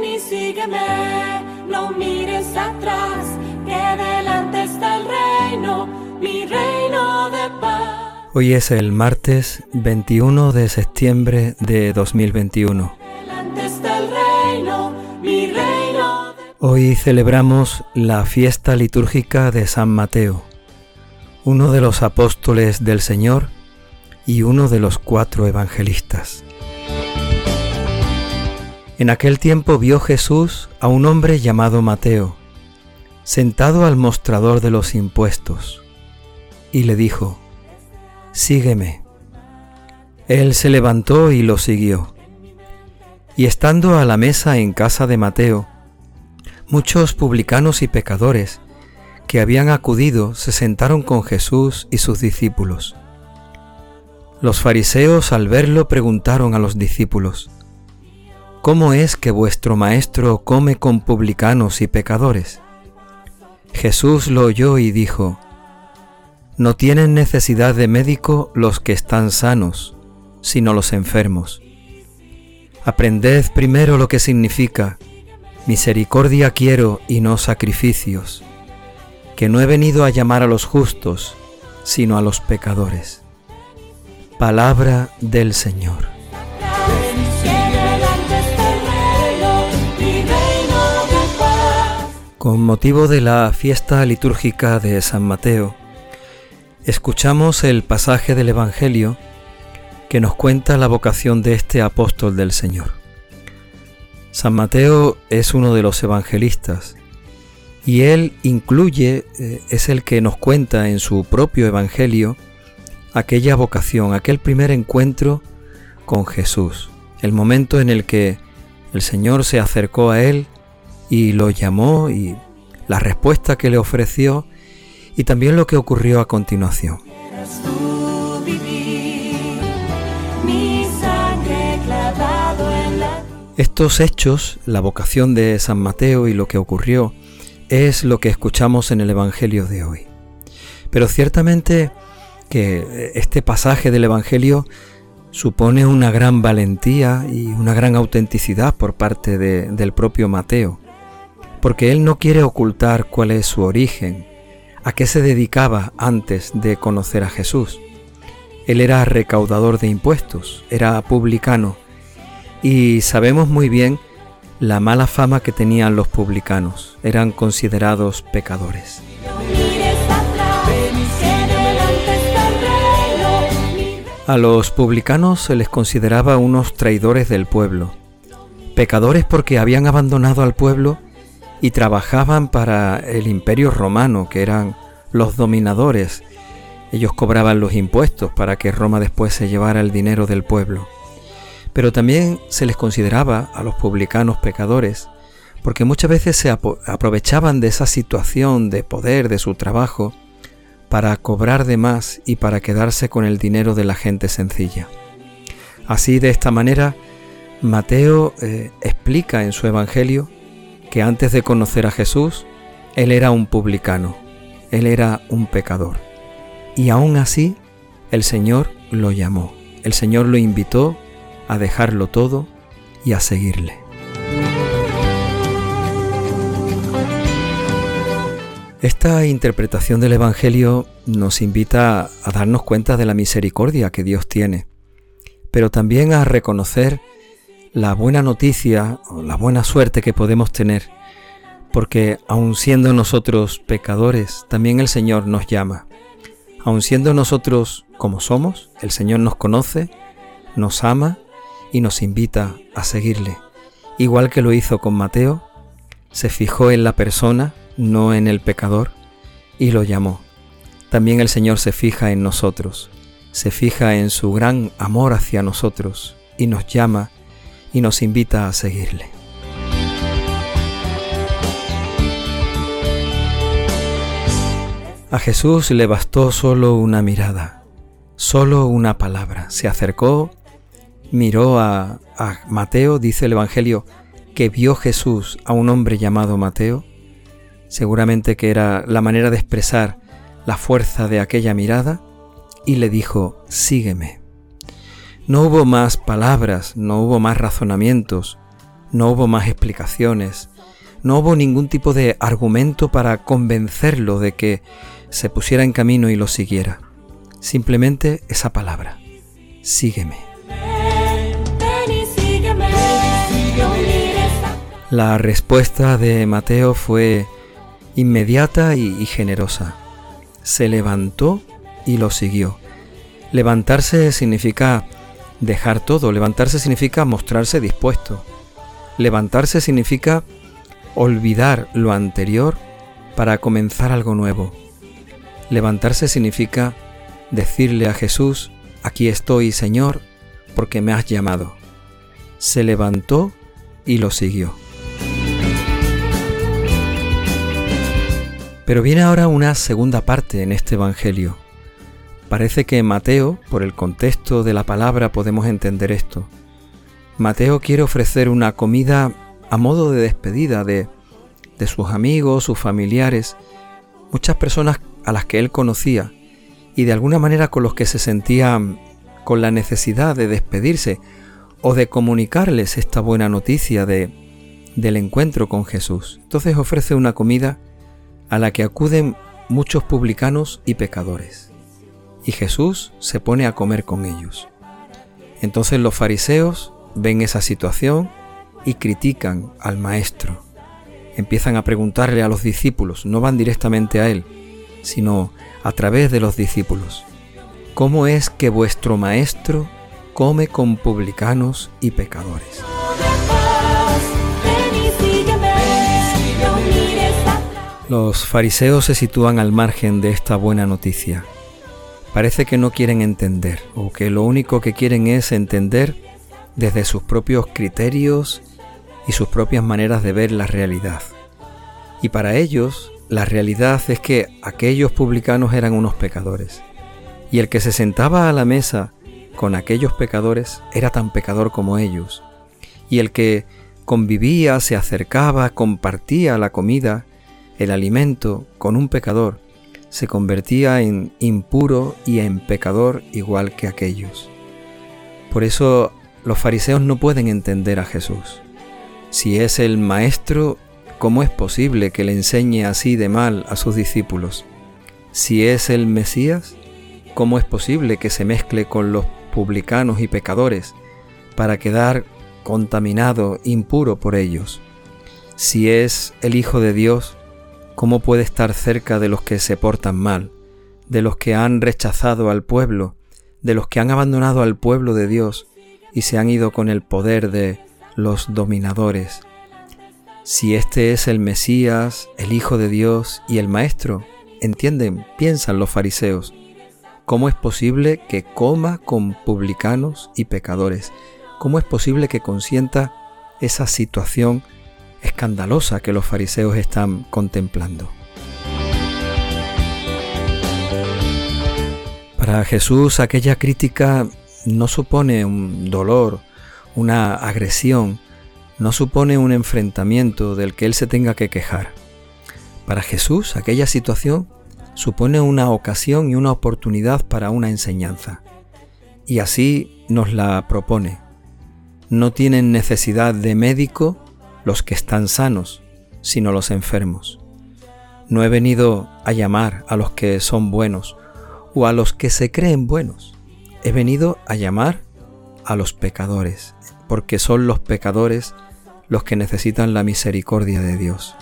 Ven y sígueme, no mires atrás, que delante está el reino, mi reino de paz. Hoy es el martes 21 de septiembre de 2021. Delante está el reino, mi reino de Hoy celebramos la fiesta litúrgica de San Mateo, uno de los apóstoles del Señor y uno de los cuatro evangelistas. En aquel tiempo vio Jesús a un hombre llamado Mateo, sentado al mostrador de los impuestos, y le dijo, Sígueme. Él se levantó y lo siguió. Y estando a la mesa en casa de Mateo, muchos publicanos y pecadores que habían acudido se sentaron con Jesús y sus discípulos. Los fariseos al verlo preguntaron a los discípulos, ¿Cómo es que vuestro maestro come con publicanos y pecadores? Jesús lo oyó y dijo, No tienen necesidad de médico los que están sanos, sino los enfermos. Aprended primero lo que significa, misericordia quiero y no sacrificios, que no he venido a llamar a los justos, sino a los pecadores. Palabra del Señor. Con motivo de la fiesta litúrgica de San Mateo, escuchamos el pasaje del Evangelio que nos cuenta la vocación de este apóstol del Señor. San Mateo es uno de los evangelistas y él incluye, eh, es el que nos cuenta en su propio Evangelio aquella vocación, aquel primer encuentro con Jesús, el momento en el que el Señor se acercó a él y lo llamó y la respuesta que le ofreció y también lo que ocurrió a continuación. Estos hechos, la vocación de San Mateo y lo que ocurrió, es lo que escuchamos en el Evangelio de hoy. Pero ciertamente que este pasaje del Evangelio supone una gran valentía y una gran autenticidad por parte de- del propio Mateo, porque él no quiere ocultar cuál es su origen, a qué se dedicaba antes de conocer a Jesús. Él era recaudador de impuestos, era publicano, y sabemos muy bien la mala fama que tenían los publicanos, eran considerados pecadores. A los publicanos se les consideraba unos traidores del pueblo, pecadores porque habían abandonado al pueblo y trabajaban para el imperio romano, que eran los dominadores. Ellos cobraban los impuestos para que Roma después se llevara el dinero del pueblo. Pero también se les consideraba a los publicanos pecadores, porque muchas veces se aprovechaban de esa situación de poder de su trabajo para cobrar de más y para quedarse con el dinero de la gente sencilla. Así, de esta manera, Mateo eh, explica en su Evangelio que antes de conocer a Jesús, él era un publicano, él era un pecador. Y aún así, el Señor lo llamó, el Señor lo invitó a dejarlo todo y a seguirle. Esta interpretación del Evangelio nos invita a darnos cuenta de la misericordia que Dios tiene, pero también a reconocer la buena noticia la buena suerte que podemos tener, porque aun siendo nosotros pecadores, también el Señor nos llama. Aun siendo nosotros como somos, el Señor nos conoce, nos ama y nos invita a seguirle. Igual que lo hizo con Mateo, se fijó en la persona, no en el pecador, y lo llamó. También el Señor se fija en nosotros, se fija en su gran amor hacia nosotros y nos llama y nos invita a seguirle. A Jesús le bastó solo una mirada, solo una palabra. Se acercó, miró a, a Mateo, dice el Evangelio, que vio Jesús a un hombre llamado Mateo, seguramente que era la manera de expresar la fuerza de aquella mirada, y le dijo, sígueme. No hubo más palabras, no hubo más razonamientos, No hubo más explicaciones, no hubo ningún tipo de argumento para convencerlo de que se pusiera en camino y lo siguiera. Simplemente esa palabra, sígueme. La respuesta de Mateo fue inmediata y, generosa. Se levantó y lo siguió. Levantarse significa dejar todo, levantarse significa mostrarse dispuesto. Levantarse significa olvidar lo anterior para comenzar algo nuevo. Levantarse significa decirle a Jesús, aquí estoy Señor, porque me has llamado. Se levantó y lo siguió. Pero viene ahora una segunda parte en este Evangelio. Parece que Mateo, por el contexto de la palabra, podemos entender esto. Mateo quiere ofrecer una comida a modo de despedida de, de sus amigos, sus familiares, muchas personas a las que él conocía y de alguna manera con los que se sentía con la necesidad de despedirse o de comunicarles esta buena noticia de, del encuentro con Jesús. Entonces ofrece una comida a la que acuden muchos publicanos y pecadores. Y Jesús se pone a comer con ellos. Entonces los fariseos ven esa situación y critican al maestro. Empiezan a preguntarle a los discípulos, no van directamente a él, sino a través de los discípulos, ¿cómo es que vuestro maestro come con publicanos y pecadores? Los fariseos se sitúan al margen de esta buena noticia. Parece que no quieren entender, o que lo único que quieren es entender desde sus propios criterios y sus propias maneras de ver la realidad. Y para ellos, la realidad es que aquellos publicanos eran unos pecadores, y el que se sentaba a la mesa con aquellos pecadores era tan pecador como ellos, y el que convivía, se acercaba, compartía la comida, el alimento con un pecador se convertía en impuro y en pecador igual que aquellos. Por eso los fariseos no pueden entender a Jesús. Si es el Maestro, ¿cómo es posible que le enseñe así de mal a sus discípulos? Si es el Mesías, ¿cómo es posible que se mezcle con los publicanos y pecadores para quedar contaminado, impuro por ellos? Si es el Hijo de Dios, ¿Cómo puede estar cerca de los que se portan mal, de los que han rechazado al pueblo, de los que han abandonado al pueblo de Dios y se han ido con el poder de los dominadores? Si este es el Mesías, el Hijo de Dios y el Maestro, entienden, piensan los fariseos, ¿cómo es posible que coma con publicanos y pecadores? ¿Cómo es posible que consienta esa situación escandalosa que los fariseos están contemplando. Para Jesús aquella crítica no supone un dolor, una agresión, no supone un enfrentamiento del que él se tenga que quejar. Para Jesús aquella situación supone una ocasión y una oportunidad para una enseñanza. Y así nos la propone. No tienen necesidad de médico los que están sanos, sino los enfermos. No he venido a llamar a los que son buenos o a los que se creen buenos. He venido a llamar a los pecadores, porque son los pecadores los que necesitan la misericordia de Dios.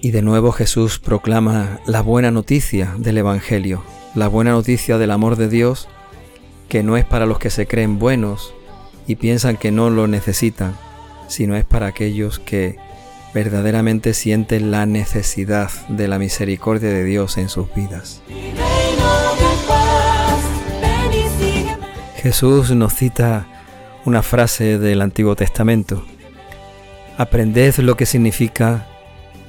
Y de nuevo Jesús proclama la buena noticia del Evangelio, la buena noticia del amor de Dios que no es para los que se creen buenos y piensan que no lo necesitan, sino es para aquellos que verdaderamente sienten la necesidad de la misericordia de Dios en sus vidas. Jesús nos cita una frase del Antiguo Testamento. Aprended lo que significa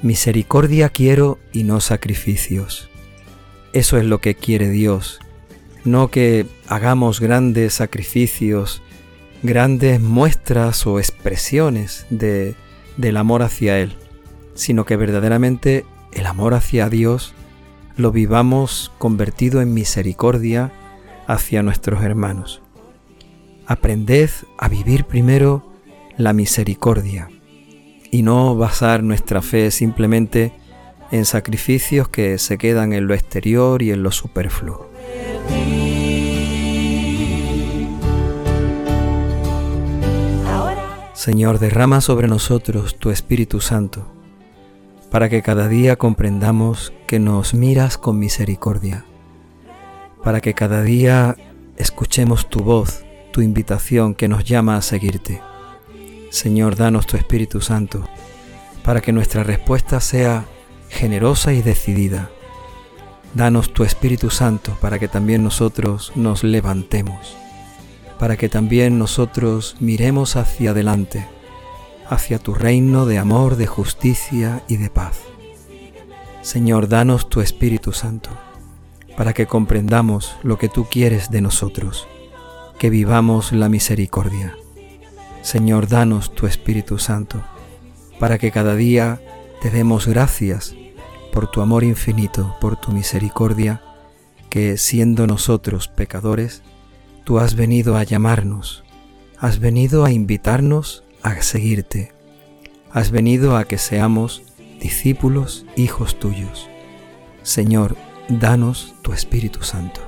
misericordia quiero y no sacrificios. Eso es lo que quiere Dios, no que hagamos grandes sacrificios, grandes muestras o expresiones de, del amor hacia Él, sino que verdaderamente el amor hacia Dios lo vivamos convertido en misericordia hacia nuestros hermanos. Aprended a vivir primero la misericordia y no basar nuestra fe simplemente en sacrificios que se quedan en lo exterior y en lo superfluo. Señor, derrama sobre nosotros tu Espíritu Santo, para que cada día comprendamos que nos miras con misericordia, para que cada día escuchemos tu voz, tu invitación que nos llama a seguirte. Señor, danos tu Espíritu Santo, para que nuestra respuesta sea generosa y decidida. Danos tu Espíritu Santo para que también nosotros nos levantemos, para que también nosotros miremos hacia adelante, hacia tu reino de amor, de justicia y de paz. Señor, danos tu Espíritu Santo, para que comprendamos lo que tú quieres de nosotros, que vivamos la misericordia. Señor, danos tu Espíritu Santo, para que cada día te demos gracias por tu amor infinito, por tu misericordia, que siendo nosotros pecadores, tú has venido a llamarnos, has venido a invitarnos a seguirte, has venido a que seamos discípulos, hijos tuyos. Señor, danos tu Espíritu Santo.